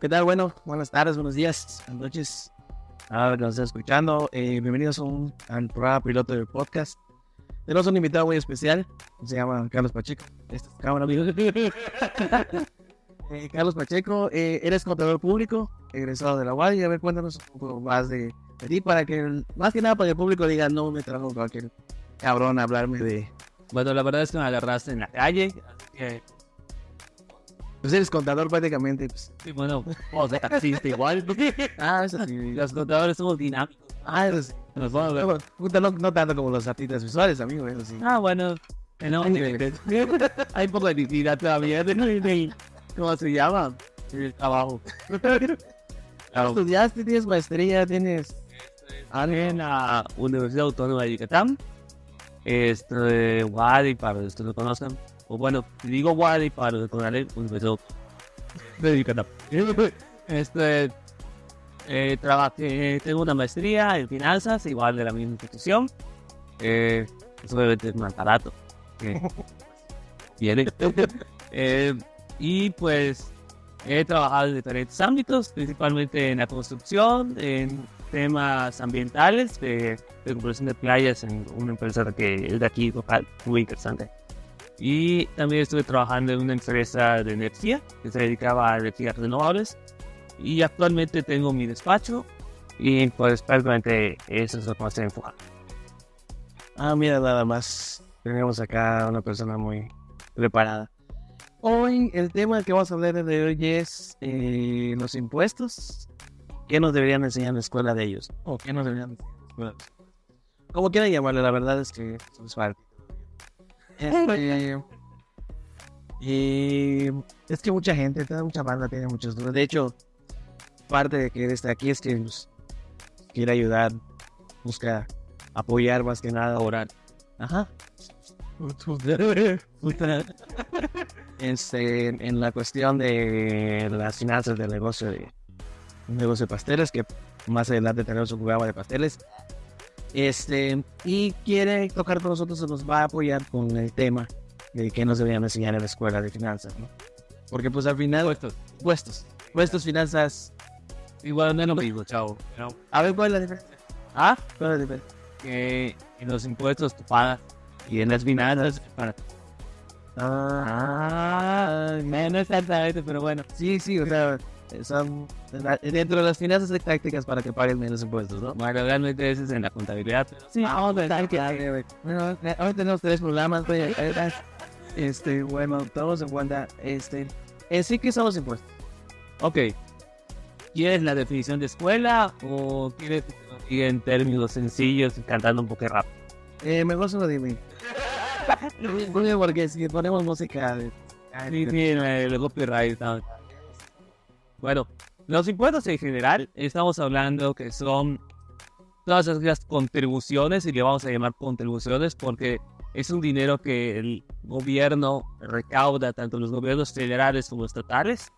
¿Qué tal? Bueno, buenas tardes, buenos días, buenas noches. A ver, nos está escuchando. Eh, bienvenidos a un, al programa piloto del podcast. Tenemos un invitado muy especial. Se llama Carlos Pacheco. Esta es cámara, amigos. Eh, Carlos Pacheco, eh, eres contador público, egresado de la UAD. Y a ver, cuéntanos un poco más de, de ti para que, más que nada, para que el público diga, no me trajo cualquier cabrón a hablarme de. Bueno, la verdad es que me agarraste en la calle. Así que, Pues eres contador prácticamente. Pues. sí, bueno, o sea, taxista igual. Ah, eso sí. Los contadores somos dinámicos. Ah, eso sí. Nos vamos a ver. No, no, no tanto como los artistas visuales, amigo, eso sí. Ah, bueno. No, Hay poco de dignidad todavía. ¿Cómo se llama? El trabajo. Claro. Estudiaste, tienes maestría, tienes. en la Universidad Autónoma de Yucatán. Este, Wadi, para los que lo conozcan. O bueno, digo Wadi para los que conocen, Universidad de. Este, eh, trabajé, tengo una maestría en finanzas, igual de la misma institución. Eh, es obviamente más barato. que Viene. Eh, y pues he trabajado en diferentes ámbitos, principalmente en la construcción, en temas ambientales, de recuperación de playas en una empresa que es de aquí local, muy interesante. Y también estuve trabajando en una empresa de energía que se dedicaba a energías renovables. Y actualmente tengo mi despacho y pues prácticamente eso es lo que más estoy. Ah, mira, nada más. Tenemos acá una persona muy preparada. Hoy, el tema que vamos a hablar de hoy es eh, los impuestos. ¿Qué nos deberían enseñar en la escuela de ellos? ¿O qué nos deberían enseñar en la escuela de ellos? Como quieran llamarle, la verdad es que es parte. Este, y es que mucha gente, mucha banda tiene muchas dudas. De hecho, parte de que esté aquí es que pues, quiere ayudar, busca apoyar más que nada, orar. Ajá. Este, en la cuestión de las finanzas del negocio de negocio de pasteles, que más adelante tenemos un programa de pasteles. Este, y quiere tocar con nosotros, se nos va a apoyar con el tema de qué nos deberían enseñar en la escuela de finanzas, ¿no? Porque pues al final, Puestos. puestos, puestos, finanzas. Igual no es lo mismo, chavo. ¿no? A ver, ¿cuál es la diferencia? Ah, ¿Cuál es la diferencia? que en los impuestos tú pagas y en las finanzas para... Ah, No, no exactamente, pero bueno. sí, sí, o sea, son dentro de las finanzas hay tácticas para que paguen menos impuestos, ¿no? Bueno, realmente eso es en la contabilidad, pero Sí, vamos a qué eh, ahora tenemos tres programas, güey. eh, Este, bueno, tomamos en cuenta, este, en sí que son los impuestos. Ok. ¿Quieres la definición de escuela o quieres que te lo diga en términos sencillos y cantando un poco rápido? Eh, mejor se lo dime. Porque si ponemos música. Sí, sí, el, el copyright. no. Bueno, los impuestos en general, estamos hablando que son todas esas contribuciones, y le vamos a llamar contribuciones porque es un dinero que el gobierno recauda, tanto los gobiernos federales como estatales,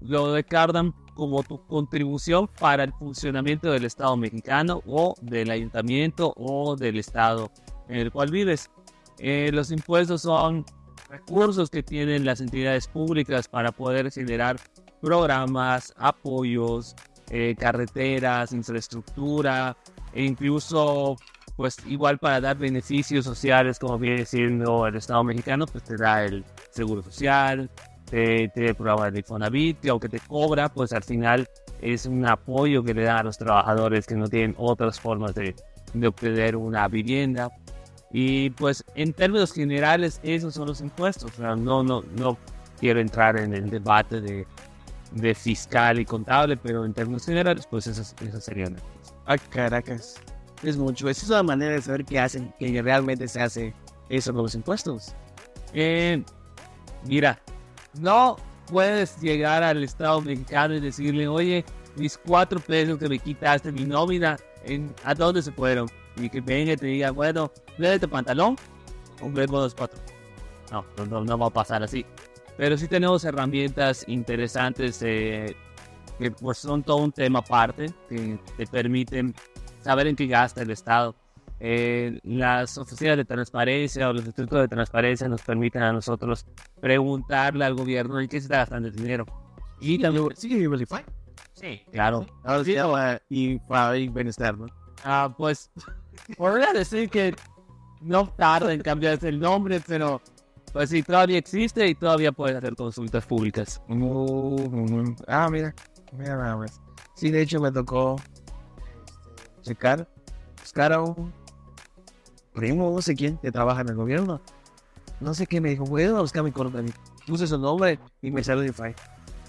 lo recaudan como tu contribución para el funcionamiento del Estado mexicano o del ayuntamiento o del Estado en el cual vives. Eh, los impuestos son recursos que tienen las entidades públicas para poder generar programas, apoyos, eh, carreteras, infraestructura e incluso pues igual para dar beneficios sociales como viene siendo el Estado mexicano pues te da el seguro social, te, te el programa de Infonavit que aunque te cobra pues al final es un apoyo que le da a los trabajadores que no tienen otras formas de, de obtener una vivienda y pues en términos generales esos son los impuestos. No, no, no quiero entrar en el debate de, de fiscal y contable, pero en términos generales pues esas, esas serían. Ah, caracas. Es mucho. Esa es una manera de saber qué hacen, que realmente se hace eso con los impuestos. Eh, mira, no puedes llegar al Estado mexicano y decirle, oye, mis cuatro pesos que me quitaste mi nómina, ¿en, ¿a dónde se fueron? Y que venga y te diga, bueno, tu pantalón, compremos los cuatro. No, no, no va a pasar así. Pero sí tenemos herramientas interesantes eh, que pues son todo un tema aparte, que te permiten saber en qué gasta el Estado. Eh, las oficinas de transparencia o los institutos de transparencia nos permiten a nosotros preguntarle al gobierno en qué se está gastando el dinero. Y también, Sí, Verify. sí, claro. Ahora se llama Ify Bienestar, ¿no? Ah, pues, podría decir que no tarda en cambiarse el nombre, pero pues sí, todavía existe y todavía puedes hacer consultas públicas. Mm, Ah, mira. Mira, nada más. Sí, de hecho me tocó checar, buscar a un primo, no sé quién, que trabaja en el gobierno. No sé qué me dijo, voy a buscar mi correo. Puse su nombre y me salió Defy.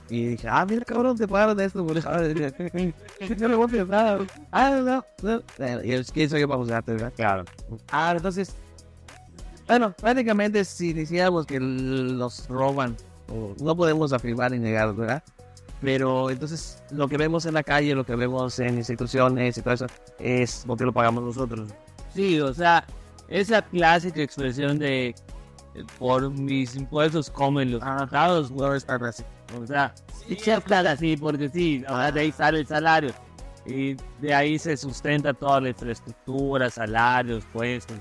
Y dije, ah, mira, cabrón, te pagaron de esto, boludo. No me voy a pensar. Ah, no, no. Y es que eso yo para buscarte, ¿verdad? Claro. Ah, entonces, bueno, prácticamente si decíamos que los roban, o no podemos afirmar ni negar, ¿verdad? Pero entonces lo que vemos en la calle, lo que vemos en instituciones y todo eso, es porque lo pagamos nosotros. Sí, o sea, esa clásica expresión de por mis impuestos comen los es para así. o sea, sí, así, porque sí, sea, de ahí sale el salario y de ahí se sustenta toda la infraestructura, salarios, puestos.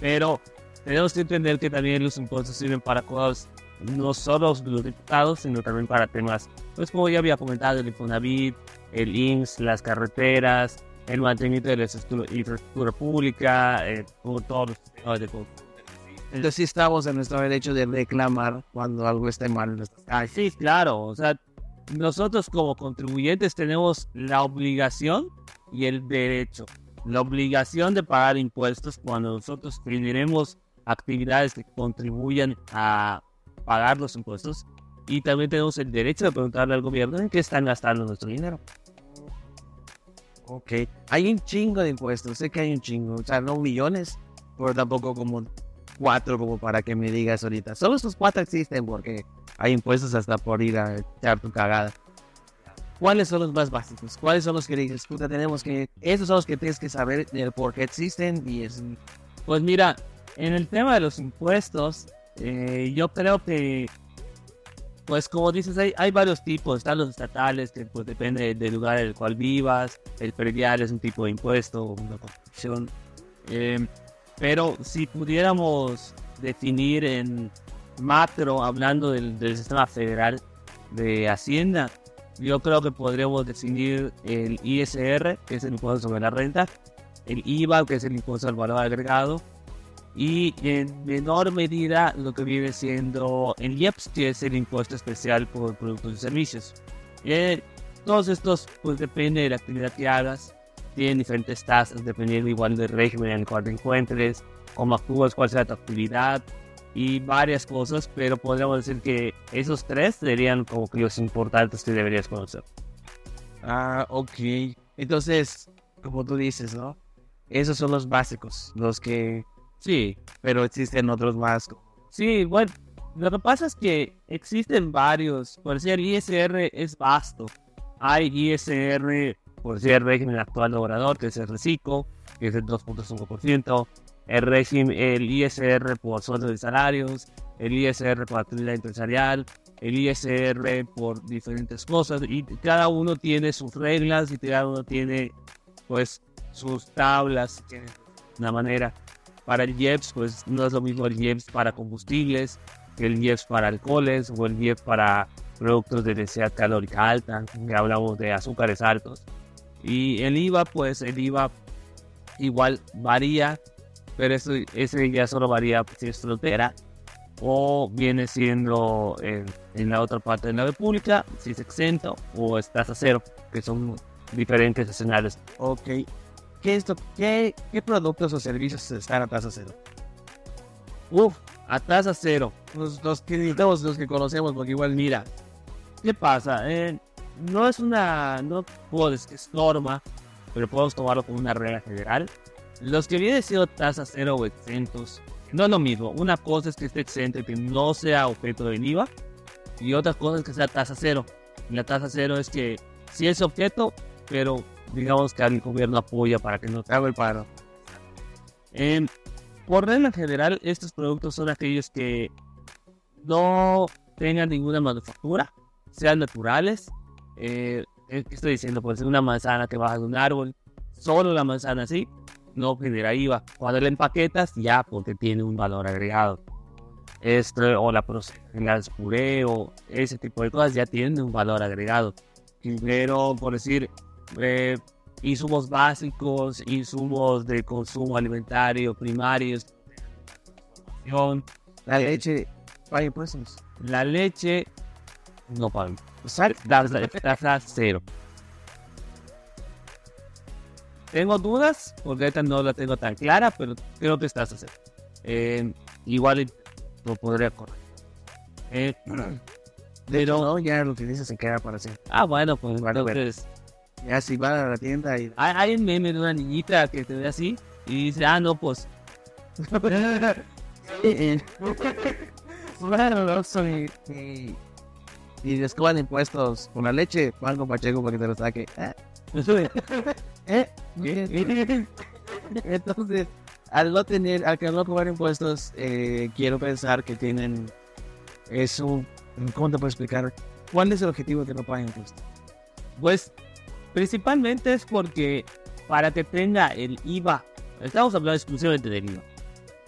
Pero tenemos que entender que también los impuestos sirven para cosas no solo los diputados, sino también para temas, pues como ya había comentado, el Infonavit, el IMSS, las carreteras, el mantenimiento de la infraestructura, pública, eh, todos los temas de. Entonces sí estamos en nuestro derecho de reclamar cuando algo esté mal en nuestras calles. sí, claro, o sea, nosotros como contribuyentes tenemos la obligación y el derecho. La obligación de pagar impuestos cuando nosotros generemos actividades que contribuyan a pagar los impuestos y también tenemos el derecho de preguntarle al gobierno en qué están gastando nuestro dinero. Ok. Hay un chingo de impuestos, sé que hay un chingo, o sea, no millones, pero tampoco como cuatro como para que me digas ahorita. Solo estos cuatro existen porque hay impuestos hasta por ir a echar tu cagada. ¿Cuáles son los más básicos? ¿Cuáles son los que dices, puta, tenemos que... Esos son los que tienes que saber del por qué existen y es... Pues mira, en el tema de los impuestos, eh, yo creo que, pues como dices, hay, varios tipos. Están los estatales, que pues depende del lugar en el cual vivas. El predial es un tipo de impuesto, una contribución. Eh, pero si pudiéramos definir en macro, hablando del, del sistema federal de Hacienda, yo creo que podríamos definir el ISR, que es el impuesto sobre la renta, el IVA, que es el impuesto al valor agregado, y en menor medida lo que viene siendo el IEPS, que es el impuesto especial por productos y servicios. Eh, todos estos, pues depende de la actividad que hagas, tienen diferentes tasas dependiendo igual del régimen en el cual te encuentres, cómo actúas, cuál sea tu actividad y varias cosas, pero podríamos decir que esos tres serían como que los importantes que deberías conocer. Ah, ok. Entonces, como tú dices, ¿no? Esos son los básicos, los que... Sí, Pero existen otros más. Sí, bueno, lo que pasa es que existen varios. Por decir, el ISR es vasto. Hay ISR, por decir, el régimen actual de obrador, que es el reciclo, que es el 2.5%. El régimen, el ISR por sueldos y salarios, el ISR por actividad empresarial, el ISR por diferentes cosas. Y cada uno tiene sus reglas y cada uno tiene, pues, sus tablas, tiene una manera. Para el IEPS, pues no es lo mismo el IEPS para combustibles, que el IEPS para alcoholes o el IEPS para productos de densidad calórica alta, que hablamos de azúcares altos. Y el IVA, pues el IVA igual varía, pero eso, ese ya solo varía si es frontera o viene siendo en, en la otra parte de la República, si es exento o es tasa cero, que son diferentes escenarios. Ok. ¿Qué, es qué, ¿Qué productos o servicios están a tasa cero? Uf, a tasa cero. Los, los que necesitamos, los que conocemos, porque igual Mira, ¿qué pasa? Eh, no es una, no puedo decir es norma, pero podemos tomarlo como una regla general. Los que vienen siendo tasa cero o exentos, no es lo mismo. Una cosa es que esté exento y que no sea objeto del IVA, y otra cosa es que sea tasa cero. La tasa cero es que sí es objeto, pero digamos que el gobierno apoya para que no te hago el paro. Em, por regla general, estos productos son aquellos que no tengan ninguna manufactura, sean naturales. Eh, ¿qué estoy diciendo? Puede ser una manzana que baja de un árbol, solo la manzana así, no genera IVA. Cuando la empaquetas, ya, porque tiene un valor agregado. este, o la las puré o ese tipo de cosas ya tienen un valor agregado. Pero, por decir, eh, insumos básicos, insumos de consumo alimentario primarios, la leche paga impuestos. La leche no paga. Tasa cero. Tengo dudas, porque esta no la tengo tan clara, pero creo que estás a cero. Eh, igual lo podría correr. Eh, pero no, ya lo utilizas se queda para siempre. Ah, bueno, pues entonces. Ya si va a la tienda y. Hay, hay un meme de una niñita que te ve así y dice, ah, no, pues. bueno, no soy. Y, y descuban impuestos con la leche, Juan Pacheco para que te lo saque. ¿Eh? ¿Eh? Entonces, al no tener, al que no cobrar impuestos, eh, quiero pensar que tienen eso. ¿Cómo te puedo explicar? ¿Cuál es el objetivo de que no paguen impuestos? Pues principalmente es porque para que tenga el IVA, estamos hablando exclusivamente del IVA,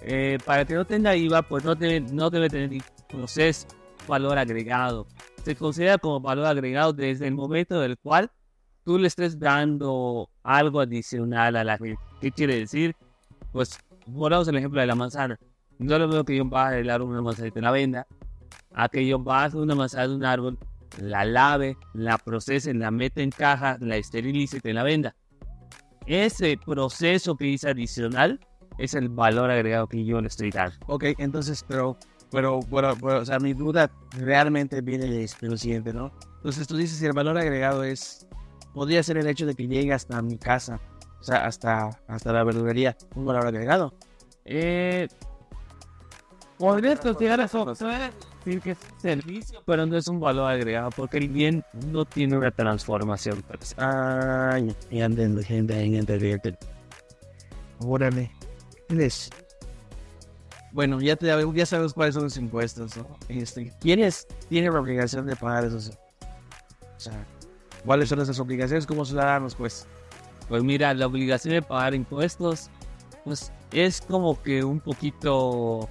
eh, para que no tenga IVA, pues no debe, no debe tener proceso valor agregado. Se considera como valor agregado desde el momento del cual tú le estés dando algo adicional a la gente. ¿Qué quiere decir? Pues, volvamos el ejemplo de la manzana. No lo veo que yo baje el árbol una manzana y te la venda, a que yo baje una manzana de un árbol, la lave, la procese, la mete en caja, la esterilice y te la venda. Ese proceso que hice adicional es el valor agregado que yo le estoy dando. Ok, entonces, pero, pero, bueno, o sea, mi duda realmente viene de lo siguiente, ¿no? Entonces tú dices si el valor agregado es, podría ser el hecho de que llegue hasta mi casa, o sea, hasta, hasta la verdulería, un valor agregado. Eh, podría considerar eso, decir que es servicio, pero no es un valor agregado, porque el bien no tiene una transformación. Ay, y entiendo, gente. Órale. Bueno, ya, te, ya sabes cuáles son los impuestos, ¿no? Este, ¿Quiénes tienen la obligación de pagar esos? O sea, ¿cuáles son esas obligaciones como ciudadanos, pues? Pues mira, la obligación de pagar impuestos, pues es como que un poquito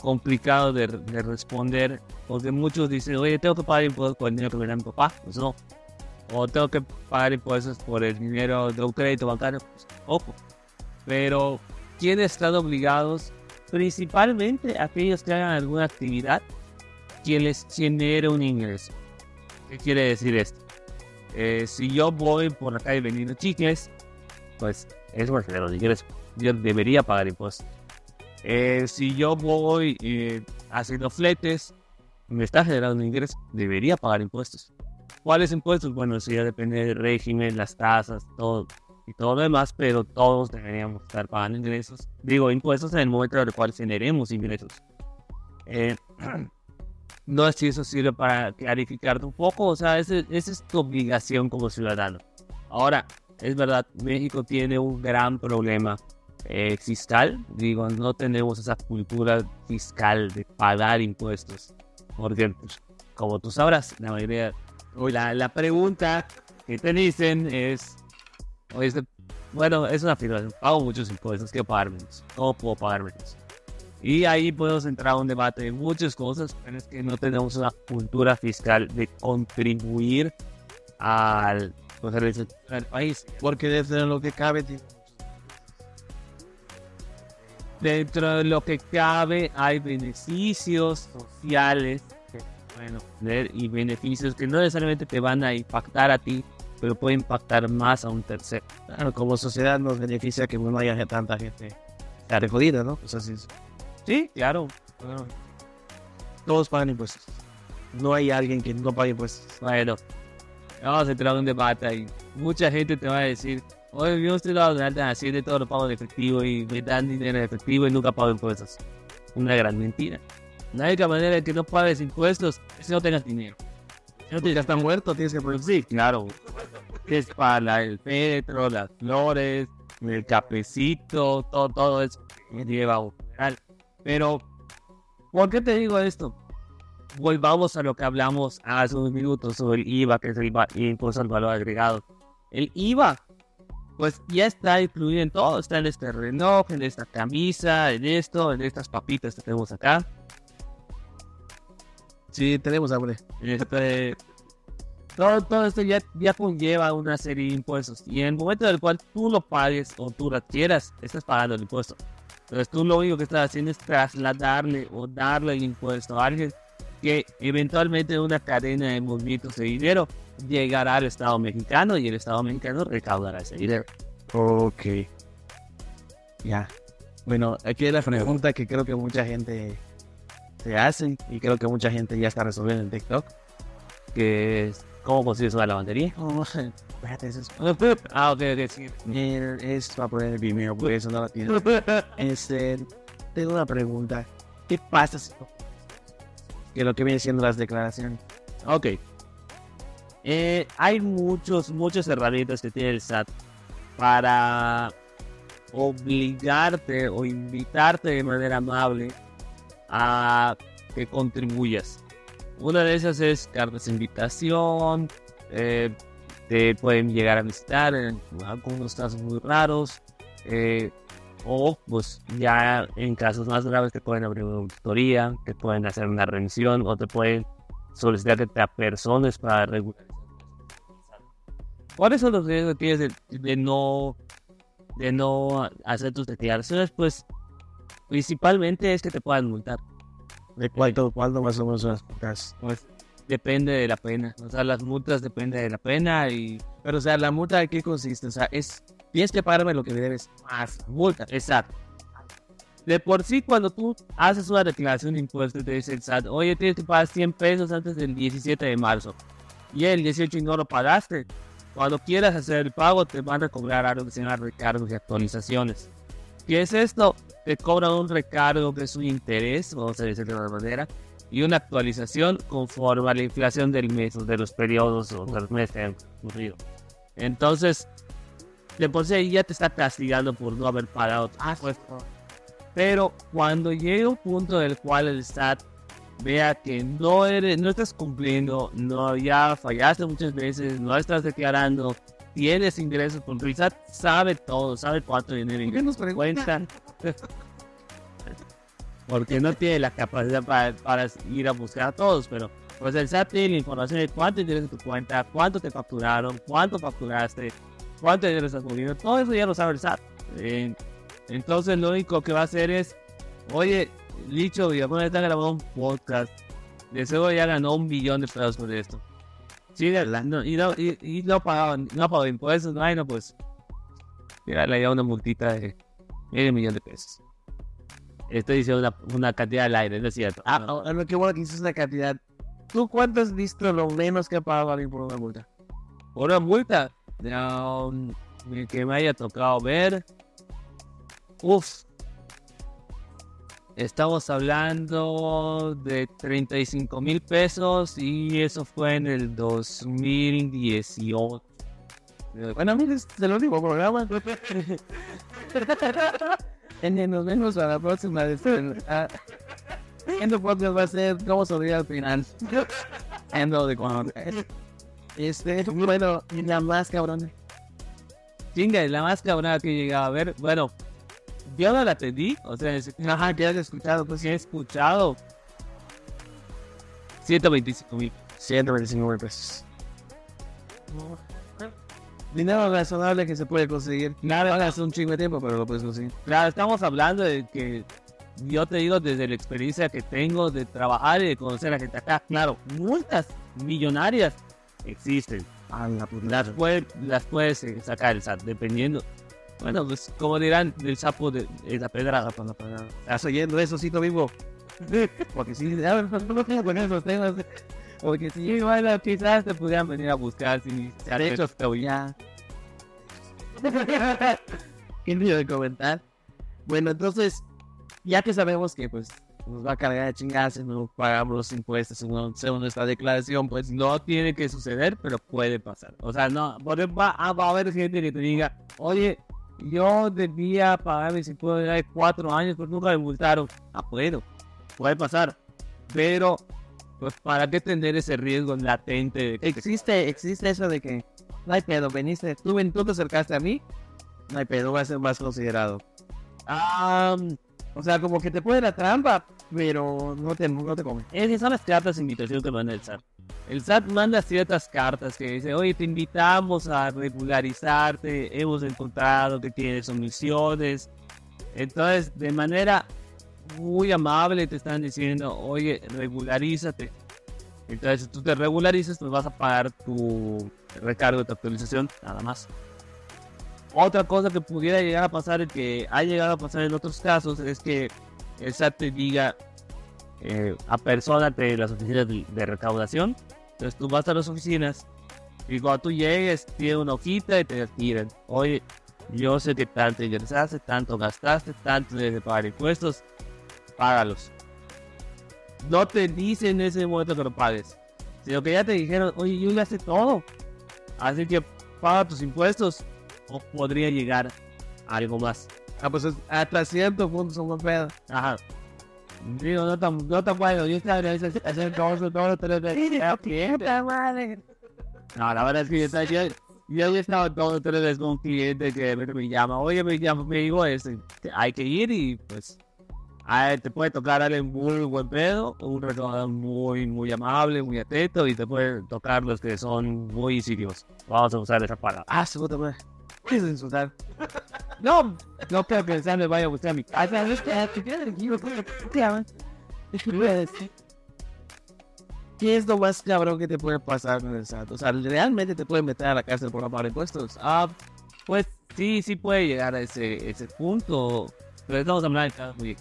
complicado de, responder, porque muchos dicen, oye, tengo que pagar impuestos por el dinero que me da mi papá, pues no. O tengo que pagar impuestos por el dinero de un crédito bancario, pues ojo. Pero ¿Quiénes están obligados? Principalmente aquellos que hagan alguna actividad que les genere un ingreso. ¿Qué quiere decir esto? Eh, si yo voy por la calle vendiendo chicles, pues es bueno los ingresos. Yo debería pagar impuestos. Eh, si yo voy eh, haciendo fletes, me está generando un ingreso, debería pagar impuestos. ¿Cuáles impuestos? Bueno, eso ya depende del régimen, las tasas, todo y todo lo demás, pero todos deberíamos estar pagando ingresos, digo, impuestos en el momento en el cual generemos ingresos. Eh, no sé si eso sirve para clarificarte un poco, o sea, esa es tu obligación como ciudadano. Ahora, es verdad, México tiene un gran problema eh, fiscal, digo, no tenemos esa cultura fiscal de pagar impuestos, porque como tú sabrás, la mayoría, la, la pregunta que te dicen es, bueno, es una afirmación. Pago muchos impuestos, quiero pagar menos. ¿Cómo puedo pagar menos? Y ahí podemos entrar a un debate de muchas cosas, pero es que no tenemos una cultura fiscal de contribuir al, pues, al país. Porque dentro de lo que cabe, dentro de lo que cabe hay beneficios sociales bueno, y beneficios que no necesariamente te van a impactar a ti, pero puede impactar más a un tercero. Claro, como sociedad nos beneficia que no haya tanta gente tan jodida, ¿no? Sí, sí claro. todos pagan impuestos. No hay alguien que no pague impuestos. Bueno, vamos a entrar en un debate ahí. Mucha gente te va a decir, oye, yo estoy alta así de todo lo pago en efectivo y me dan dinero en efectivo y nunca pago impuestos. Una gran mentira. La única manera de que no pagues impuestos es que no tengas dinero. No ya está muerto, tienes que producir. Sí, claro. Es para el petro, las flores, el cafecito, todo, todo eso lleva un. Pero, ¿por qué te digo esto? Volvamos a lo que hablamos hace unos minutos sobre el IVA, que es el impuesto al valor agregado. El IVA pues ya está incluido en todo. Está en este reloj, en esta camisa, en esto, en estas papitas que tenemos acá. Sí, tenemos hambre. Este, todo, todo esto ya, ya conlleva una serie de impuestos. Y en el momento en el cual tú lo pagues o tú lo adquieras, estás pagando el impuesto. Entonces tú lo único que estás haciendo es trasladarle o darle el impuesto a alguien que eventualmente en una cadena de movimientos de dinero llegará al Estado mexicano y el Estado mexicano recaudará ese dinero. Ok. Ya. Bueno, aquí hay la pregunta que creo que mucha gente se hace y creo que mucha gente ya está resolviendo en TikTok. Que es, ¿Cómo consigues una lavandería? Oh, espérate, eso es, Ah, ok, ok, sí. es para poner el Vimeo porque eso no lo tiene. Este, tengo una pregunta. ¿Qué pasa si? Que lo que viene siendo las declaraciones. Ok. Eh, hay muchos, muchas herramientas que tiene el SAT para obligarte o invitarte de manera amable a que contribuyas. Una de esas es cartas de invitación, eh, te pueden llegar a visitar en algunos casos muy raros, eh, o pues ya en casos más graves te pueden abrir una auditoría, te pueden hacer una remisión o te pueden solicitar que te apersones para regularizar. ¿Cuáles son los riesgos que tienes de, de no de no hacer tus declaraciones? Pues principalmente es que te puedan multar. ¿De cuánto, cuánto más o menos son las multas? Pues depende de la pena. O sea, las multas dependen de la pena y Pero, o sea, ¿la multa de qué consiste? O sea, es... Tienes que pagarme lo que me debes más multa. Exacto. De por sí, cuando tú haces una declaración de impuestos, te dice el SAT, oye, tienes que pagar 100 pesos antes del 17 de marzo. Y el 18 y no lo pagaste. Cuando quieras hacer el pago, te van a cobrar algo que se llama recargos y actualizaciones. ¿Qué es esto? Te cobran un recargo que es un interés, vamos a decirlo de alguna manera, y una actualización conforme a la inflación del mes, o de los periodos o de los meses que han ocurrido. Entonces, de por sí ya te está castigando por no haber pagado tu impuesto. Pero cuando llega un punto en el cual el SAT vea que no eres, no estás cumpliendo, no ya fallaste muchas veces, no estás declarando, tienes ingresos, porque el SAT sabe todo, sabe cuánto dinero ¿Por qué nos cuenta. Porque no tiene la capacidad para, para ir a buscar a todos, pero pues el SAT tiene la información de cuánto dinero en tu cuenta, cuánto te facturaron, cuánto facturaste, cuánto dinero estás moviendo, todo eso ya lo sabe el SAT. Eh, entonces lo único que va a hacer es, oye, Licho Villanueva está grabando un podcast, de seguro ya ganó un billón de pesos por esto. Sí, no, y, no, y, y no pagaban, no pagó impuestos, no, no, pues, mira, le dio una multita de medio millón de pesos. Estoy diciendo una, una cantidad al aire, no es cierto. Ah, No. oh, lo que bueno que dices la cantidad. ¿Tú cuánto has visto lo menos que ha pagado alguien por una multa? Por una multa no, que me haya tocado ver. Uf. Estamos hablando de 35 mil pesos y eso fue en el 2018. Bueno, mira, este es el último programa. en en los menos a la próxima. Ah, siguiente podcast va a ser cómo sobrevivir al final. Endo de cuando. Este, bueno, la más cabrón. Chinga, la más cabrona que llegaba a ver. Bueno, yo no la atendí, o sea, Ajá, que has escuchado, pues he escuchado 125 mil. 125 mil pesos. Dinero razonable que se puede conseguir. Claro. Ahora hace un chingo de tiempo, pero lo puedes conseguir. Claro, estamos hablando de que yo te digo desde la experiencia que tengo de trabajar y de conocer a gente acá. Claro, multas millonarias existen. A la puta. Las, puede- las puedes sacar el SAT, dependiendo. Bueno, pues como dirán, del sapo de, de la pedrada para la pedrada. ¿Estás oyendo eso, Cito Vivo? Porque si no no con esos temas. Porque si bueno, quizás te pudieran venir a buscar si se han De hecho hecho, ya. ¿Qué de comentar? Bueno, entonces, ya que sabemos que pues nos va a cargar de chingarse, no pagamos los impuestos según, según nuestra declaración, pues no tiene que suceder, pero puede pasar. O sea, no, va, ah, va a haber gente que te diga, oye, yo debía pagar mis impuestos hace cuatro años, pero nunca me multaron. Ah, bueno, puede pasar. Pero, pues, ¿para qué tener ese riesgo latente? de existe, existe eso de que no hay pedo, veniste, tú, tú te acercaste a mí, no hay pedo, voy a ser más considerado. Ah, o sea, como que te pone la trampa, pero no te, no te come. Esas son las cartas de invitación que manda el SAT. El SAT manda ciertas cartas que dice, oye, te invitamos a regularizarte, hemos encontrado que tienes omisiones. Entonces, de manera muy amable te están diciendo, oye, regularízate. Entonces, si tú te regularizas, pues vas a pagar tu recargo de tu actualización, nada más. Otra cosa que pudiera llegar a pasar, que ha llegado a pasar en otros casos, es que el SAT te diga, eh, a personas de las oficinas de, de recaudación. Entonces tú vas a las oficinas y cuando tú llegues, tiene una hojita y te tiran. Oye, yo sé que tanto ingresaste, tanto gastaste, tanto de pagar impuestos, págalos. No te dicen en ese momento que lo pagues, sino que ya te dijeron, oye, yo ya sé todo. Así que paga tus impuestos o podría llegar algo más. Ah, pues es- hasta cierto punto son buen pedo. Ajá. Digo, no tan, no tan bueno. Yo estaba hacer hacer todo, todo, todo, todo. No, la verdad es que yo, estaba- yo, yo estaba todo tres veces con un cliente que me, llama, oye, me llama, me digo, que hay que ir y pues ah, te puede tocar alguien muy buen pedo, un recaudador muy, muy amable, muy atento y te puede tocar los que son muy insidiosos. Vamos a usar esa palabra. Ah, madre. ¿Qué es insultar? No, no creo que el Sam me vaya a gustar mi casa. ¿Qué es lo más cabrón que te puede pasar? O sea, realmente te pueden meter a la cárcel por no pagar impuestos. Ah, pues sí, sí puede llegar a ese, ese punto. Pero estamos hablando de muy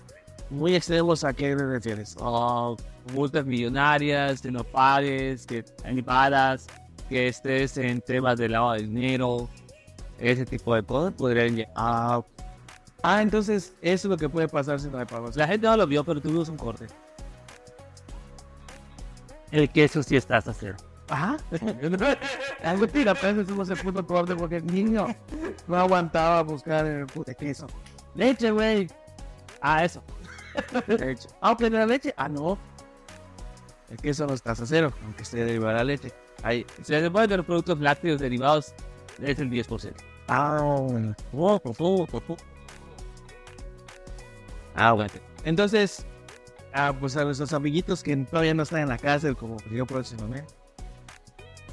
Muy extremos, ¿a qué te refieres? ah, multas millonarias, que no pagues, que ni pagas, que estés en temas de lavado de dinero, ese tipo de cosas podrían llegar. Ah, ah, entonces eso es lo que puede pasar si no hay pagos. La gente no lo vio, pero tuvimos un corte. El queso sí está hasta cero. Ajá. Es mentira, pero eso el puto corte porque el niño no aguantaba buscar el puto queso. Leche, güey. Ah, eso. Leche. Ah, ¿ok, la leche? Ah, no. El queso no está a cero, aunque esté derivado de la leche. Ahí. Se puede de los productos lácteos derivados, es el 10%. Ah, bueno. Ah, bueno. Entonces, ah, pues a nuestros amiguitos que todavía no están en la cárcel, como yo próximamente.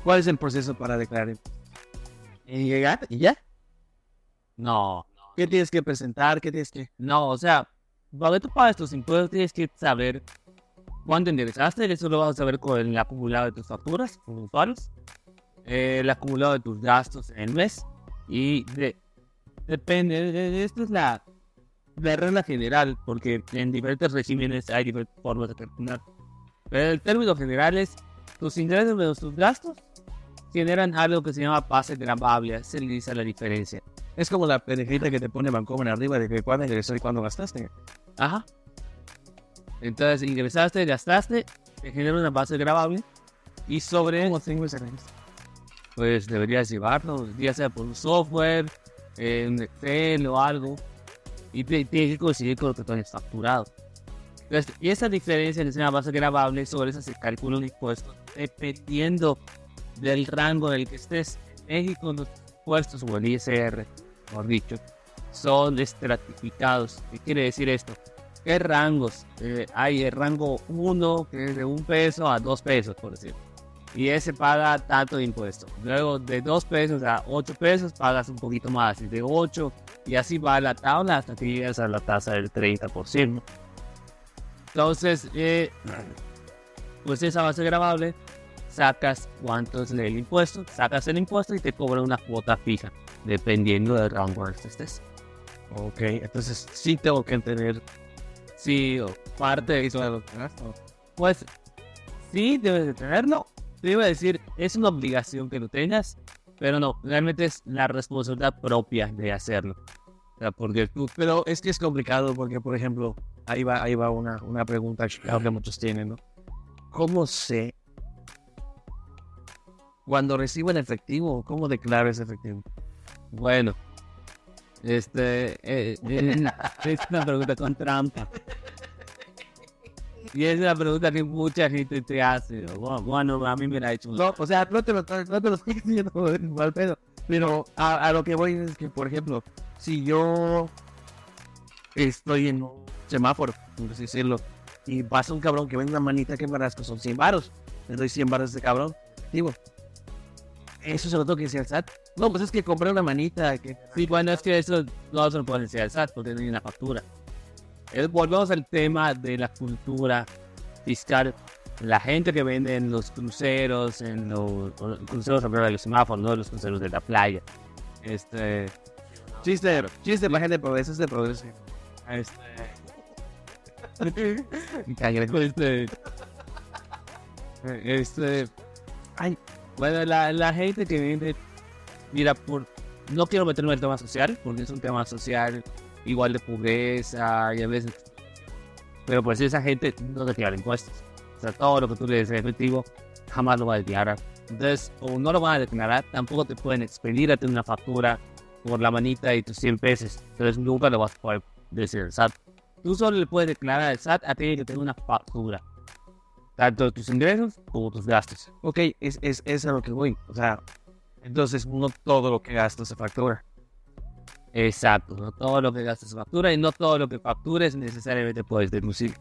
¿Cuál es el proceso para declarar? ¿Y llegar? ¿Y ya? No, ¿Qué tienes que presentar? ¿Qué tienes que...? no, o sea, cuando tú pagas tus impuestos tienes que saber cuánto ingresaste, eso lo vas a saber con el acumulado de tus facturas, con usuarios, eh, el acumulado de tus gastos en el mes, y de, depende, de- de- esto es la, la regla general, porque en diferentes regímenes hay diferentes formas de calcular, pero el término general es tus ingresos menos tus gastos generan algo que se llama base grabable, se dice la diferencia. Es como la pendejita que te pone Bancomer arriba de que cuándo ingresó y cuándo gastaste. Ajá. Entonces ingresaste, gastaste, te genera una base grabable y sobre ¿Cómo tengo registro? Pues deberías llevarlo, ya sea por un software, en Excel o algo, y tienes que coincidir con lo que tú hayas facturado. Entonces, y esa diferencia se llama base grabable, sobre esa se calcula un impuesto dependiendo del rango en el que estés. En México los impuestos o el ISR, mejor dicho, son estratificados. ¿Qué quiere decir esto? ¿Qué rangos? Eh, hay el rango 1, que es de 1 peso a 2 pesos, por decirlo y ese paga tanto de impuesto. Luego de 2 pesos a 8 pesos pagas un poquito más, y de 8 y así va la tabla hasta que llegas a la tasa del 30%. Entonces, eh, pues esa base grabable, sacas cuánto es el impuesto, sacas el impuesto y te cobran una cuota fija, dependiendo del rango que estés. Ok, entonces sí tengo que tener Sí, o parte de eso. gasto. Pues sí, debes de tenerlo. Te iba a decir, es una obligación que lo tengas, pero no, realmente es la responsabilidad propia de hacerlo. O sea, porque tú, Pero es que es complicado porque, por ejemplo, ahí va, ahí va una, una pregunta que muchos tienen, ¿no? ¿Cómo sé cuando recibo en efectivo? ¿Cómo declaro ese efectivo? bueno, este, eh, eh, es una pregunta con trampa. Y es una pregunta que mucha gente te hace. Bueno, bueno, a mí me la ha hecho. No, o sea, no te lo, no te lo estoy diciendo mal pedo. Pero a, a lo que voy es que, por ejemplo, si yo estoy en un semáforo, por así decirlo, y pasa un cabrón que vende una manita que me rasco, son 100 varos. Le doy 100 varos a ese cabrón. Digo, eso se lo tengo que decir al SAT. No, pues es que compré una manita que... Sí, bueno, es que eso no se lo pueden decir al SAT porque no hay una factura. Volvemos al tema de la cultura fiscal. La gente que vende en los cruceros, en los, cruceros de los semáforos, no los cruceros de la playa. Este, Chiste, chiste para gente de progreso, es de progreso. este, este, este, Ay, Bueno, la, la gente que viene, mira, por, no quiero meterme en el tema social, porque es un tema social igual de pobreza y a veces, pero pues esa gente no declara impuestos. O sea, todo lo que tú le des efectivo jamás lo va a declarar. Entonces, como no lo van a declarar, tampoco te pueden expedir a ti una factura por la manita y tus 100 pesos. Entonces, nunca lo vas a poder decir al SAT. Tú solo le puedes declarar al SAT a ti que tener una factura. Tanto tus ingresos como tus gastos. ok, es, es, es a lo que voy. O sea, entonces no todo lo que gasto se factura. Exacto, no todo lo que gastas factura y no todo lo que factures necesariamente puedes deducir.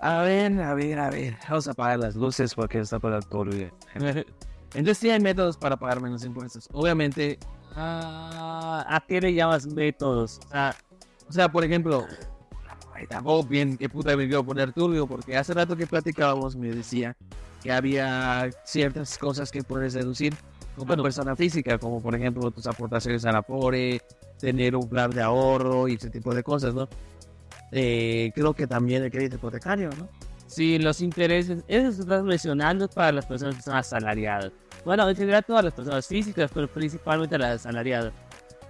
A ver, a ver, a ver. Vamos a apagar las luces porque está por el turbio. Entonces sí hay métodos para pagar menos impuestos. Obviamente, ¿A qué le llamas métodos? o sea, por ejemplo, ay, tampoco bien qué puta me quiero poner turbio porque hace rato que platicábamos me decía que había ciertas cosas que puedes deducir como Bueno. persona física, como por ejemplo tus aportaciones a la PORE, tener un plan de ahorro y ese tipo de cosas, ¿no? Eh, creo que también el crédito hipotecario, ¿no? Sí, los intereses, eso estás mencionando para las personas que son asalariadas. Bueno, en general todas las personas físicas, pero principalmente las asalariadas.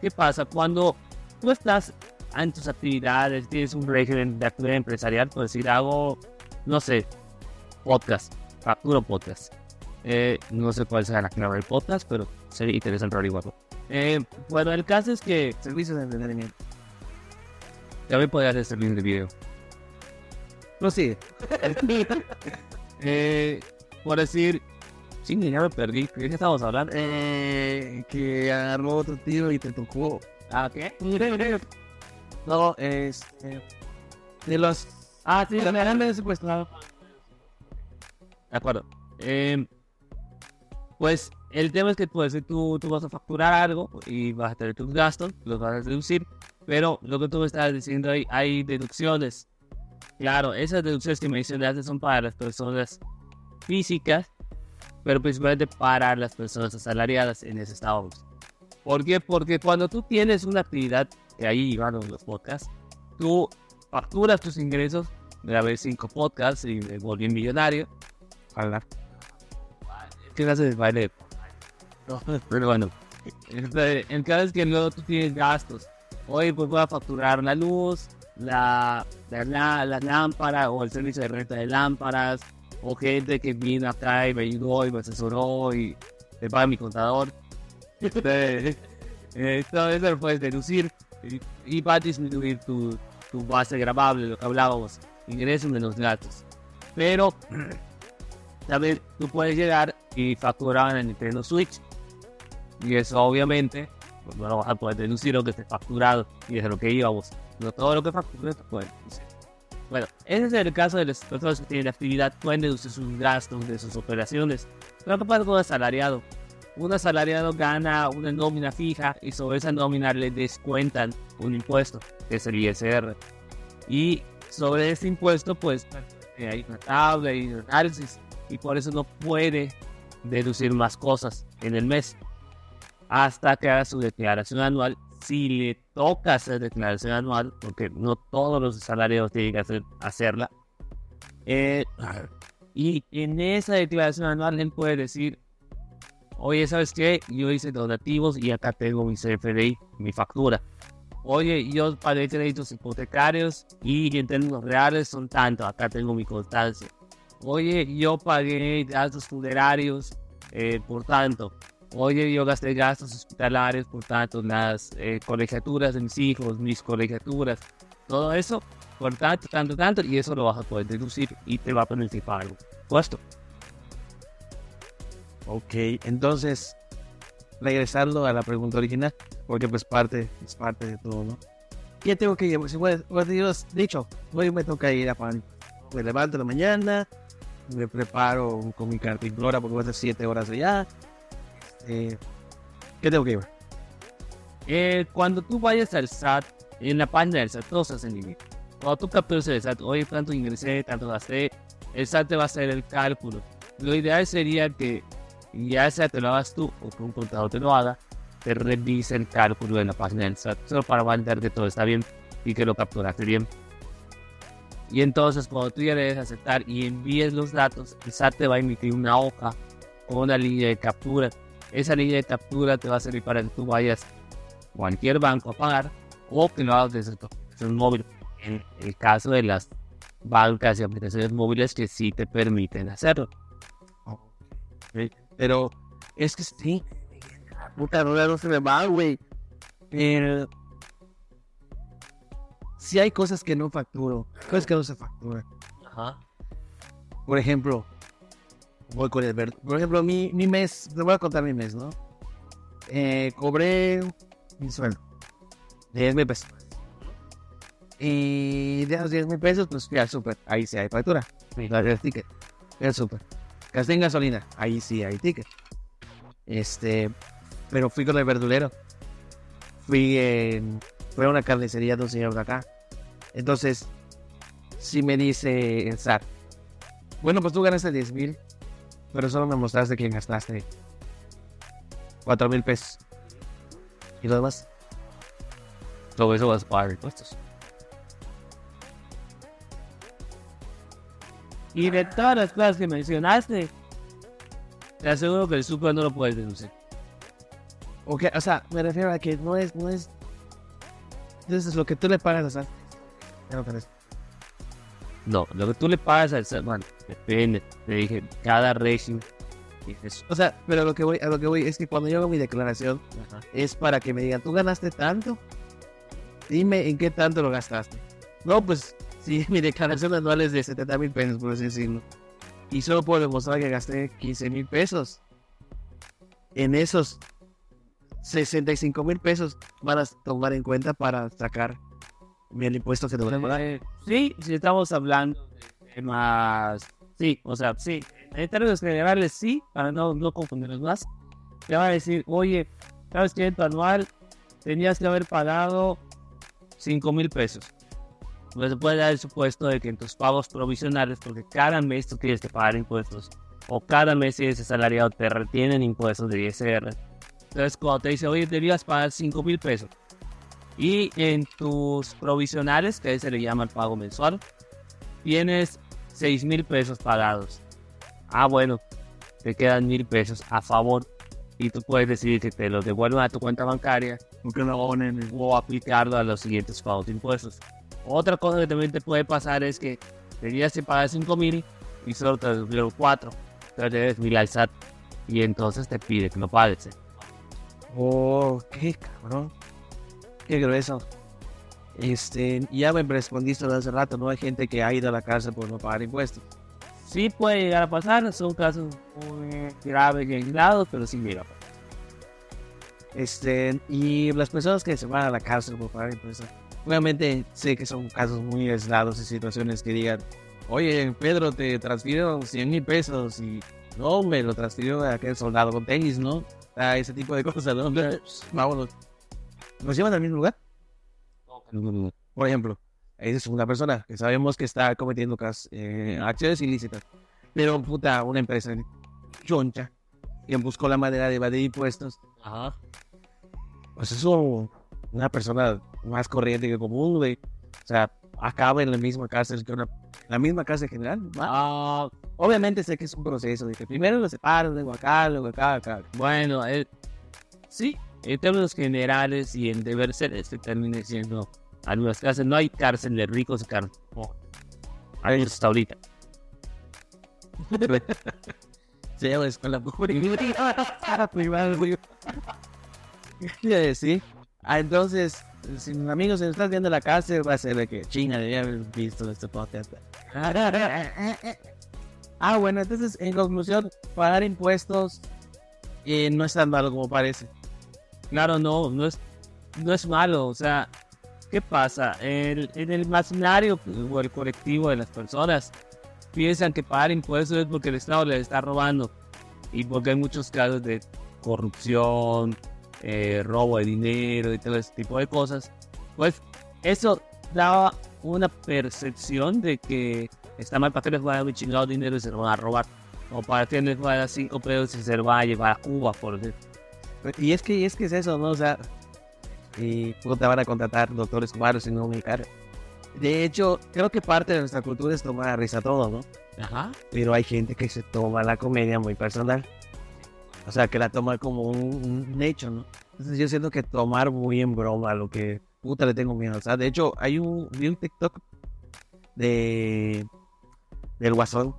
¿Qué pasa? Cuando tú estás en tus actividades, tienes un régimen de actividad empresarial, por decir, hago, no sé, podcast, facturo podcast. Eh, no sé cuál sea la clave del podcast, pero sería interesante averiguarlo. Eh, bueno, el caso es que Servicios de entretenimiento. también podría hacer servicio de video. Prosigue. Eh, por decir, sí, ya me perdí. ¿De qué estamos hablando? Eh, que agarró otro tiro y te tocó. Ah, ¿qué? No, este. De los. Ah, sí, la grande secuestrado. de acuerdo. Eh, pues el tema es que pues, tú, tú vas a facturar algo y vas a tener tus gastos, los vas a deducir, pero lo que tú me estabas diciendo ahí, hay deducciones. Claro, esas deducciones que mencionaste son para las personas físicas, pero principalmente para las personas asalariadas en ese estado. ¿Por qué? Porque cuando tú tienes una actividad, que ahí van los podcasts, tú facturas tus ingresos, grabé cinco podcasts y me volví millonario. Ojalá. ¿Qué clase de baile? No, pero bueno. Este, el caso es que luego tú tienes gastos. Hoy pues voy a facturar la luz, la, la, la, lámpara o el servicio de renta de lámparas, o gente que vino acá y me ayudó y me asesoró y me paga mi contador. Este, todo eso lo puedes deducir y, y va a disminuir tu, tu base grabable, lo que hablábamos, ingresos de los gastos. Pero también tú puedes llegar y facturar en Nintendo Switch. Y eso obviamente, pues no lo vas a poder deducir lo que esté facturado y es de lo que íbamos. No todo lo que factures. Bueno, ese es el caso de las personas que tienen actividad, pueden deducir sus gastos de sus operaciones. Pero ¿qué pasa con un asalariado? Un asalariado gana una nómina fija y sobre esa nómina le descuentan un impuesto, que es el ISR. Y sobre ese impuesto, pues hay una tabla y un análisis y por eso no puede deducir más cosas en el mes hasta que haga su declaración anual. Si le toca hacer declaración anual, porque no todos los salarios tienen que hacer, hacerla, eh, y en esa declaración anual él puede decir, oye, ¿sabes qué? Yo hice donativos y acá tengo mi CFDI, mi factura. Oye, yo pagué créditos hipotecarios y en términos reales son tanto, acá tengo mi constancia. Oye, yo pagué gastos funerarios, eh, por tanto. Oye, yo gasté gastos hospitalarios, por tanto, las eh, colegiaturas de mis hijos, mis colegiaturas, todo eso por tanto, tanto, tanto, y eso lo vas a poder deducir y te va a permitir pagar un impuesto. Ok, entonces, regresando a la pregunta original, porque pues parte, es parte de todo, ¿no? Ya tengo que ir, pues, Dios, dicho, hoy me toca ir a pan. Me levanto la mañana, me preparo con mi cartillora porque voy a hacer 7 horas allá. Eh, ¿Qué tengo que ir? Eh, cuando tú vayas al SAT, en la página del SAT, todo se hace en línea. Cuando tú capturas el SAT, oye, tanto ingresé, tanto gasté, el SAT te va a hacer el cálculo. Lo ideal sería que ya sea te lo hagas tú o que un contador te lo haga, te revise el cálculo en la página del SAT, solo para validar que todo está bien y que lo capturaste bien. Y entonces cuando tú ya le des aceptar y envíes los datos, el SAT te va a emitir una hoja con una línea de captura. Esa línea de captura te va a servir para que tú vayas a cualquier banco a pagar o que lo hagas desde tu aplicación móvil. En el caso de las bancas y aplicaciones móviles que sí te permiten hacerlo. Pero es que sí, puta, no, no se me va, güey. Pero si hay cosas que no facturo, cosas que no se facturan. Ajá. Por ejemplo, voy con el verde. Por ejemplo, mi, mi mes, te voy a contar mi mes, ¿no? Eh, cobré mi sueldo, 10 mil pesos. Y de esos 10 mil pesos, pues fui al súper. Ahí sí hay factura. Sí. No hay ticket. Fui al súper. Gasté en gasolina. Ahí sí hay ticket. Este, pero fui con el verdulero. Fui, en, fui a una carnicería de un señor de acá. Entonces, si me dice el SAT, bueno, pues tú ganaste 10 mil, pero solo me mostraste que gastaste 4 mil pesos. ¿Y lo demás? Todo eso vas a pagar impuestos. Y de todas las cosas que mencionaste, te aseguro que el super no lo puedes deducir. O, que- o sea, me refiero a que no es, no es. Entonces, lo que tú le pagas, sea. ya no. No, lo que tú le pagas al SAT, bueno, depende. Te dije, cada régimen. O sea, pero lo que voy, a lo que voy es que cuando yo hago mi declaración, ajá. es para que me digan, ¿tú ganaste tanto? Dime en qué tanto lo gastaste. No, pues, si mi declaración anual es de 70 mil pesos, por así decirlo. Y solo puedo demostrar que gasté 15 mil pesos. En esos 65 mil pesos van a tomar en cuenta para sacar el impuesto que te. Eh, sí, si estamos hablando de temas. Sí, o sea, sí. En términos generales, sí, para no, no confundirnos más. Te va a decir, oye, ¿sabes qué? En tu anual tenías que haber pagado 5 mil pesos. Pues se puede dar el supuesto de que en tus pagos provisionales, porque cada mes tú tienes que pagar impuestos, o cada mes si eres asalariado te retienen impuestos de ISR. Entonces, cuando te dice, oye, debías pagar 5 mil pesos, y en tus provisionales, que se le llama el pago mensual, tienes 6 mil pesos pagados. Ah, bueno, te quedan mil pesos a favor y tú puedes decidir que te los devuelvan a tu cuenta bancaria no o aplicarlo a los siguientes pagos de impuestos. Otra cosa que también te puede pasar es que tenías que pagar 5 mil y solo te devolvieron 4. Entonces debes mil al SAT y entonces te pide que lo pagues. Oh, qué cabrón. Qué grueso. Este, ya me respondiste hace rato, ¿no? Hay gente que ha ido a la cárcel por no pagar impuestos. Sí puede llegar a pasar, son casos muy graves y aislados, pero sí mira. Este, y las personas que se van a la cárcel por pagar impuestos, obviamente sé que son casos muy aislados y situaciones que digan, oye, Pedro, te transfirieron 100 mil pesos y no, me lo transfirió a aquel soldado con tenis, ¿no? Ah, ese tipo de cosas, ¿no? Vámonos. ¿Nos llevan al mismo lugar? Por ejemplo, esa es una persona que sabemos que está cometiendo eh, acciones ilícitas, pero puta, una empresa choncha que buscó la manera de evadir impuestos Ajá. pues es un- una persona más corriente que común, güey. O sea, acaba en la misma cárcel que una, la misma cárcel general. Ah, Obviamente sé que es un proceso, que primero lo separan, luego acá, luego acá, acá. bueno, eh, sí, en términos generales y en deber ser, este termina siendo algunas cárceles. No hay cárcel de ricos y cárcel. No. Hay hasta ahorita. Se llama escuela privada. Sí. Ah, entonces, si amigos, si estás viendo la cárcel, va a ser de que China debía haber visto este podcast. ah, bueno, entonces, en conclusión, pagar impuestos eh, no es tan malo como parece. Claro, no, no es, no es malo. O sea, ¿qué pasa? El, en el imaginario o el colectivo de las personas piensan que pagar impuestos es porque el Estado les está robando y porque hay muchos casos de corrupción, eh, robo de dinero y todo ese tipo de cosas. Pues eso daba una percepción de que está mal para que les vaya un chingado dinero y se lo van a robar. O para que les vaya cinco pesos y se lo van a llevar a Cuba, por ejemplo. Y es que, y es que es eso, ¿no? O sea, y pues te van a contratar doctores cubanos y no cara. De hecho, creo que parte de nuestra cultura es tomar a risa todo, ¿no? Ajá. Pero hay gente que se toma la comedia muy personal. O sea, que la toma como un, un hecho, ¿no? Entonces yo siento que tomar muy en broma lo que puta le tengo miedo. O sea, de hecho, hay un, vi un TikTok de del Guasón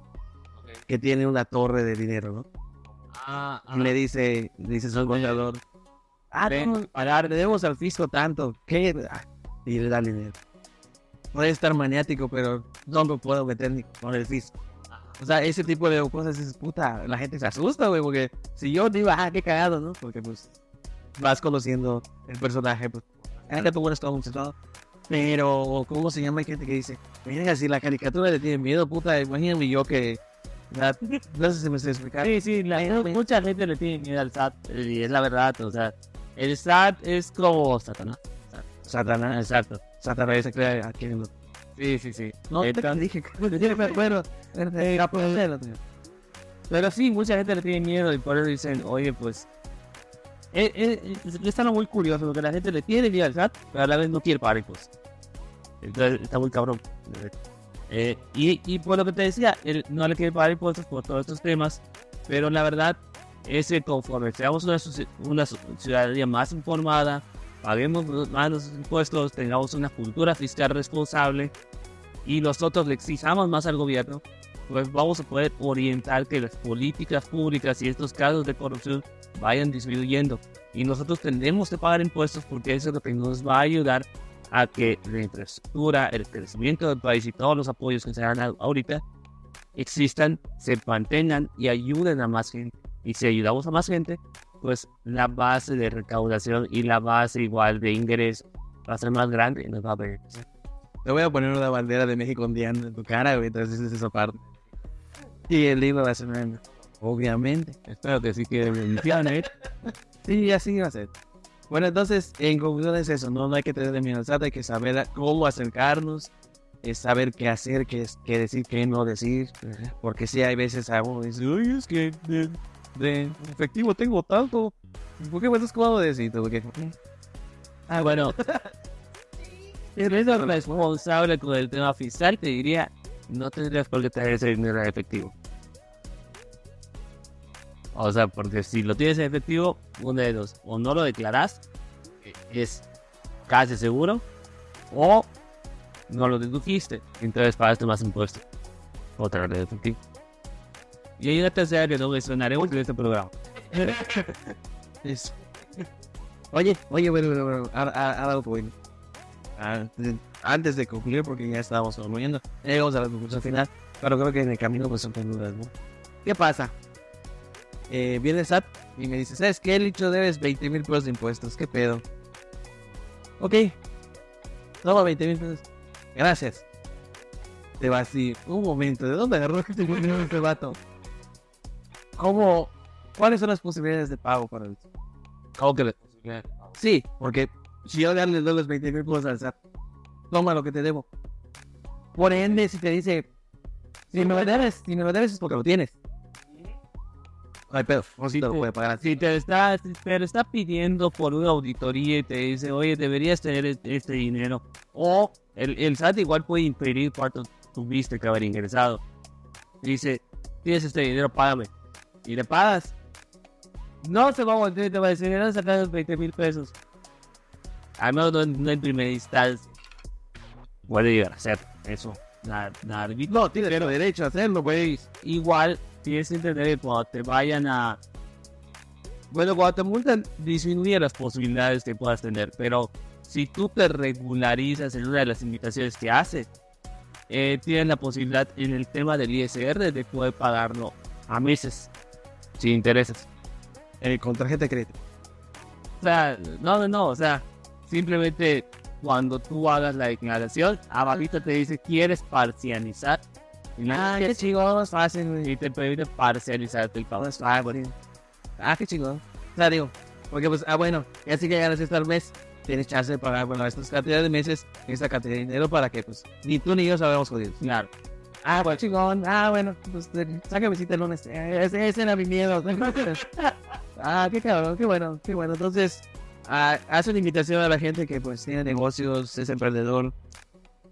que tiene una torre de dinero, ¿no? Ah, Y le dice, le dice su contador, ah, no, pagar, le debemos al fisco tanto, ¿qué? Ah, Y le da el dinero. Puede estar maniático, pero no me puedo meter ni con el fisco. O sea, ese tipo de cosas es puta, la gente se asusta, güey, porque si yo digo, ah, qué cagado, ¿no? Porque pues vas conociendo el personaje, pues, ah, que tú eres todo un. Pero, ¿cómo se llama? Hay gente que dice, mira, si la caricatura le tiene miedo, puta, imagíname yo que... No sé si me estoy explicando. Sí, sí, la- mucha gente le tiene miedo al SAT y es la verdad, o sea, el SAT es como Satanás. Satanás, Exacto. Satanás se cree aquí en el Sí, sí, sí. No te dije que yo me acuerdo. Eh, tío. Pero sí, mucha gente le tiene miedo y por eso dicen, oye, pues... Eh, eh, eh, está muy curioso porque la gente le tiene miedo al SAT, pero a la vez no quiere pagar impuestos. Entonces está muy cabrón. Eh, y, y por lo que te decía, él no le quiere pagar impuestos por todos estos temas, pero la verdad es que conforme seamos una, una ciudadanía más informada, paguemos más los impuestos, tengamos una cultura fiscal responsable y nosotros le exijamos más al gobierno, pues vamos a poder orientar que las políticas públicas y estos casos de corrupción vayan disminuyendo. Y nosotros tenemos que pagar impuestos porque eso es lo que nos va a ayudar a que la infraestructura, el crecimiento del país y todos los apoyos que se dan ahorita existan, se mantengan y ayuden a más gente. Y si ayudamos a más gente, pues la base de recaudación y la base igual de ingresos va a ser más grande y nos va a beneficiar. Te voy a poner una bandera de México ondeando en tu cara, güey. Entonces es esa parte. Y el libro va a ser. Obviamente. Espero que sí que benefician, Sí, así va a ser. Bueno, entonces, en conclusión es eso. No, no hay que tener miedo al hay que saber cómo acercarnos, es saber qué hacer, qué, qué decir, qué no decir. Porque sí hay veces a uno dice, uy, es que de, de efectivo tengo tanto. ¿Por qué me estás cobrando de decir? Ah, bueno. Si eres responsable con el tema fiscal, te diría, no tendrías por qué tener ese dinero en efectivo. O sea, porque si lo tienes en efectivo, uno de dos. O no lo declaras, que es casi seguro, o no lo dedujiste, entonces pagaste más impuestos. Otra vez de efectivo. Y hay una tercera que no mencionaremos en este programa. Es- Oye, oye, bueno, bueno, bueno, ahora- ahora- bueno. Antes, antes de concluir, porque ya estábamos concluyendo, ya llegamos a la conclusión final, pero creo que en el camino pues son dudas, ¿no? ¿Qué pasa? Eh, viene el SAT y me dice, ¿sabes qué? Licho, debes 20 mil pesos de impuestos, ¿qué pedo? Ok, toma 20 mil pesos, gracias. Te va así, un momento, ¿de dónde agarró este dinero este vato? ¿Cómo? ¿Cuáles son las posibilidades de pago para el ¿Cómo que le- Sí, porque si yo le doy los 20 mil pesos al SAT, toma lo que te debo. Por ende, si te dice, si me lo debes, si me lo debes es porque lo tienes. Pedo, no Sí, te lo puede pagar. Si te está, si te lo está pidiendo por una auditoría y te dice, oye, deberías tener este, dinero. O el, el SAT igual puede impedir cuánto tuviste que haber ingresado. Dice, tienes este dinero, págame. Y le pagas. No se va a volver y te va a decir, eran sacados 20 mil pesos. Al menos no, en- no en primera instancia. Puede llegar a ser eso. Nada, nada, No, tienes el derecho a hacerlo, güey. igual tienes que entender que cuando te vayan a. Bueno, cuando te multan, disminuye las posibilidades que puedas tener, pero si tú te regularizas en una de las invitaciones que haces, eh, tienes la posibilidad en el tema del ISR de poder pagarlo a meses, sin intereses. Eh, con tarjeta de crédito. O sea, no, no, no, o sea, simplemente cuando tú hagas la declaración, abajito te dice, ¿quieres parcializar? Y Ah, que qué es fácil, y te permite parcializarte el pago. Ah, bonito. Ah, qué chingón. O sea, digo, porque pues, ah, bueno, ya sí que ganas esto al mes, tienes chance de pagar, bueno, estas cantidades de meses, esta cantidad de dinero para que, pues, ni tú ni yo sabemos jodidos. Claro. Ah, bueno, chingón. Ah, bueno, pues, sácame cita el lunes. Eh, Ese, ese era mi miedo. ah, qué cabrón, qué bueno, qué bueno. Entonces, ah, hace una invitación a la gente que, pues, tiene negocios, es emprendedor,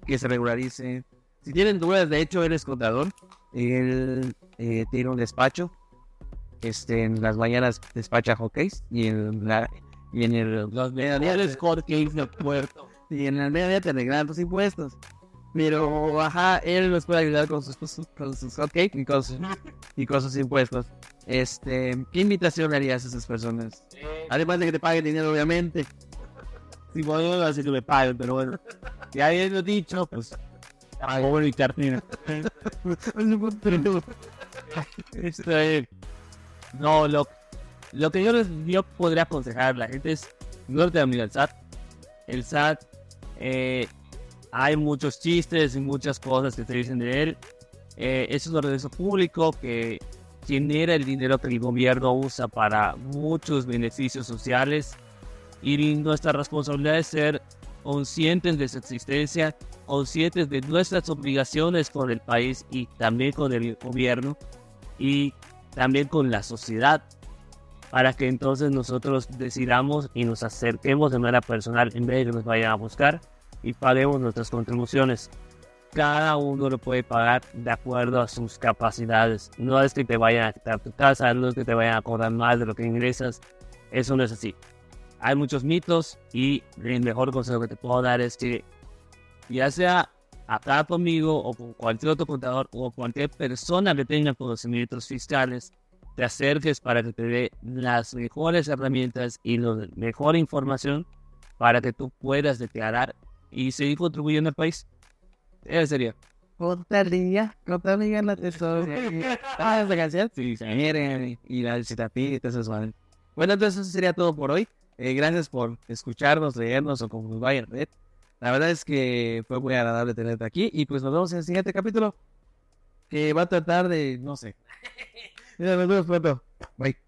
que se regularice. Si tienen dudas, de hecho, él es contador. Él eh, tiene un despacho. Este, en las mañanas despacha hockeys y en la y en el Los mediodía mejores hotcakes de puerto. y en el mediodía te arreglan tus impuestos. Pero, ajá, él nos puede ayudar con sus, con sus hotcakes y con sus, y con sus impuestos. Este, ¿qué invitación le harías a esas personas? Además de que te paguen dinero, obviamente. Si puedo así que me paguen, pero bueno. Ya habiendo dicho, pues. Hago bueno y termina. Este, no, lo, lo que yo, les, yo podría aconsejar a la gente es no te amigo el SAT. El SAT, eh, hay muchos chistes y muchas cosas que se dicen de él. Eh, es un organismo público que genera el dinero que el gobierno usa para muchos beneficios sociales y nuestra responsabilidad es ser conscientes de su existencia, conscientes de nuestras obligaciones con el país y también con el gobierno y también con la sociedad para que entonces nosotros decidamos y nos acerquemos de manera personal en vez de que nos vayan a buscar y paguemos nuestras contribuciones. Cada uno lo puede pagar de acuerdo a sus capacidades. No es que te vayan a quitar tu casa, no es que te vayan a cobrar más de lo que ingresas. Eso no es así. Hay muchos mitos y el mejor consejo que te puedo dar es que ya sea acá conmigo o con cualquier otro contador o cualquier persona que tenga conocimientos fiscales, te acerques para que te dé las mejores herramientas y la mejor información para que tú puedas declarar y seguir contribuyendo al país. Eso sería. Contaría, contaría la tesorería. Ah, esa canción. Sí, sí. Miren, y la del Citapita, eso es. Bueno, entonces eso sería todo por hoy. Eh, gracias por escucharnos, leernos o como nos vaya en red. La verdad es que fue muy agradable tenerte aquí y pues nos vemos en el siguiente capítulo que va a tratar de, no sé. Nos vemos pronto. Bye.